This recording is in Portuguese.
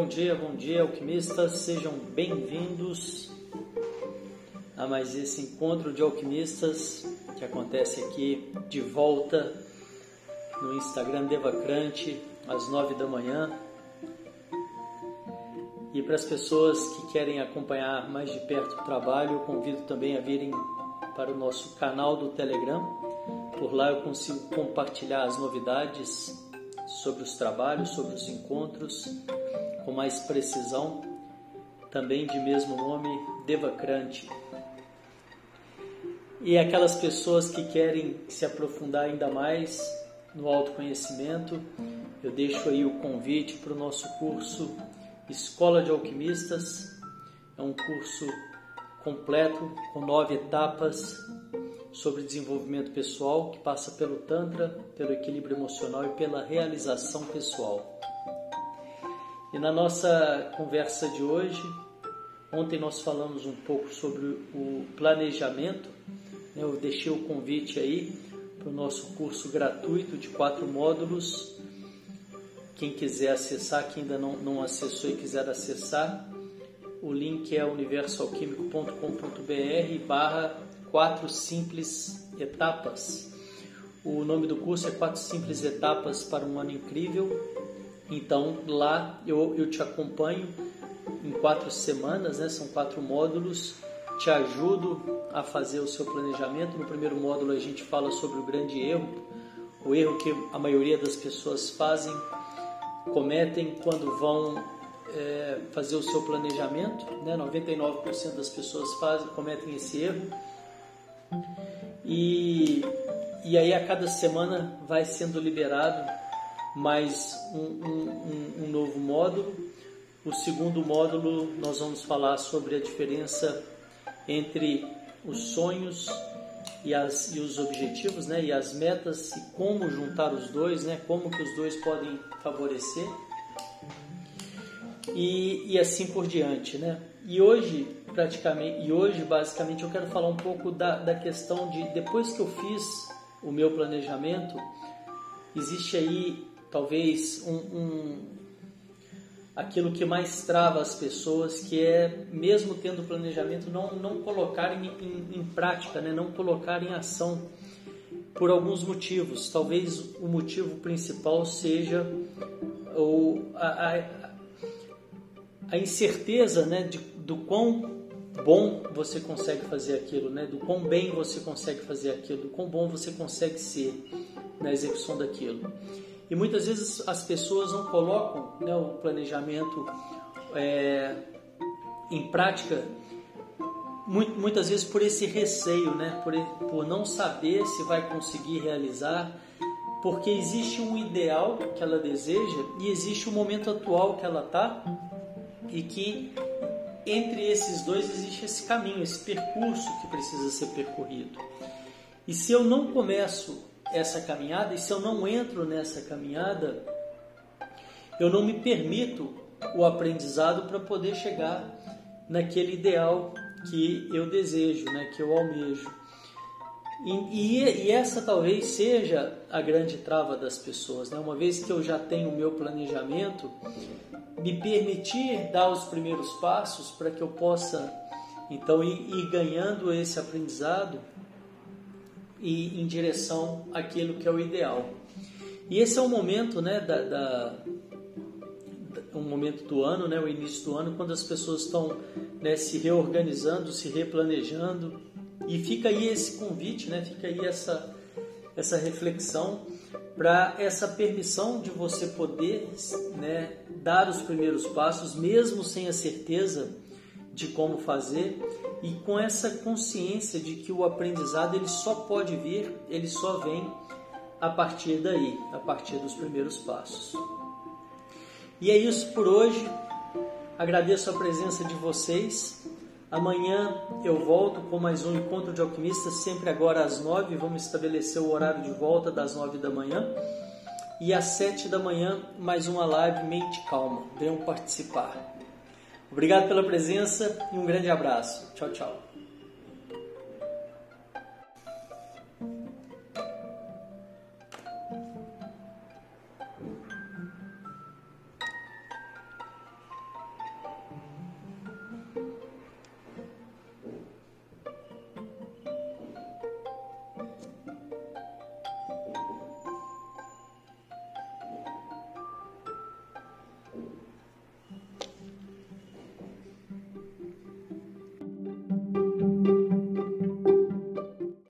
Bom dia, bom dia, alquimistas, sejam bem-vindos a mais esse encontro de alquimistas que acontece aqui de volta no Instagram Devacrante às nove da manhã. E para as pessoas que querem acompanhar mais de perto o trabalho, eu convido também a virem para o nosso canal do Telegram. Por lá eu consigo compartilhar as novidades sobre os trabalhos, sobre os encontros, com mais precisão, também de mesmo nome, Devacrante. E aquelas pessoas que querem se aprofundar ainda mais no autoconhecimento, eu deixo aí o convite para o nosso curso Escola de Alquimistas. É um curso completo com nove etapas sobre desenvolvimento pessoal que passa pelo Tantra, pelo equilíbrio emocional e pela realização pessoal. E na nossa conversa de hoje, ontem nós falamos um pouco sobre o planejamento. Né? Eu deixei o convite aí para o nosso curso gratuito de quatro módulos quem quiser acessar, quem ainda não, não acessou e quiser acessar, o link é universoalquímico.com.br barra quatro simples etapas. O nome do curso é Quatro Simples Etapas para um Ano Incrível. Então lá eu, eu te acompanho em quatro semanas, né? são quatro módulos, te ajudo a fazer o seu planejamento. No primeiro módulo a gente fala sobre o grande erro, o erro que a maioria das pessoas fazem cometem quando vão é, fazer o seu planejamento. Né? 99% das pessoas fazem, cometem esse erro. E, e aí a cada semana vai sendo liberado mais um, um, um novo módulo. O segundo módulo nós vamos falar sobre a diferença entre os sonhos e, as, e os objetivos, né, e as metas e como juntar os dois, né, como que os dois podem favorecer e, e assim por diante, né? E hoje praticamente e hoje basicamente eu quero falar um pouco da, da questão de depois que eu fiz o meu planejamento existe aí talvez um, um aquilo que mais trava as pessoas, que é, mesmo tendo planejamento, não, não colocar em, em, prática, né? não colocar em ação, por alguns motivos. Talvez o motivo principal seja o, a, a, a incerteza né? De, do quão bom você consegue fazer aquilo, né? do quão bem você consegue fazer aquilo, do quão bom você consegue ser na execução daquilo. E muitas vezes as pessoas não colocam né, o planejamento é, em prática, muitas vezes por esse receio, né, por, por não saber se vai conseguir realizar, porque existe um ideal que ela deseja e existe o momento atual que ela está e que entre esses dois existe esse caminho, esse percurso que precisa ser percorrido. E se eu não começo essa caminhada, e se eu não entro nessa caminhada, eu não me permito o aprendizado para poder chegar naquele ideal que eu desejo, né, que eu almejo. E, e, e, essa talvez seja a grande trava das pessoas, né? Uma vez que eu já tenho o meu planejamento, me permitir dar os primeiros passos para que eu possa então ir, ir ganhando esse aprendizado e em direção àquilo que é o ideal. E esse é o momento, né, da, da um momento do ano, né, o início do ano, quando as pessoas estão né, se reorganizando, se replanejando, e fica aí esse convite, né, fica aí essa, essa reflexão para essa permissão de você poder né, dar os primeiros passos, mesmo sem a certeza de como fazer e com essa consciência de que o aprendizado ele só pode vir, ele só vem a partir daí, a partir dos primeiros passos. E é isso por hoje. Agradeço a presença de vocês. Amanhã eu volto com mais um encontro de alquimistas, sempre agora às nove. Vamos estabelecer o horário de volta das nove da manhã. E às sete da manhã, mais uma live Mente Calma. Venham participar. Obrigado pela presença e um grande abraço. Tchau, tchau.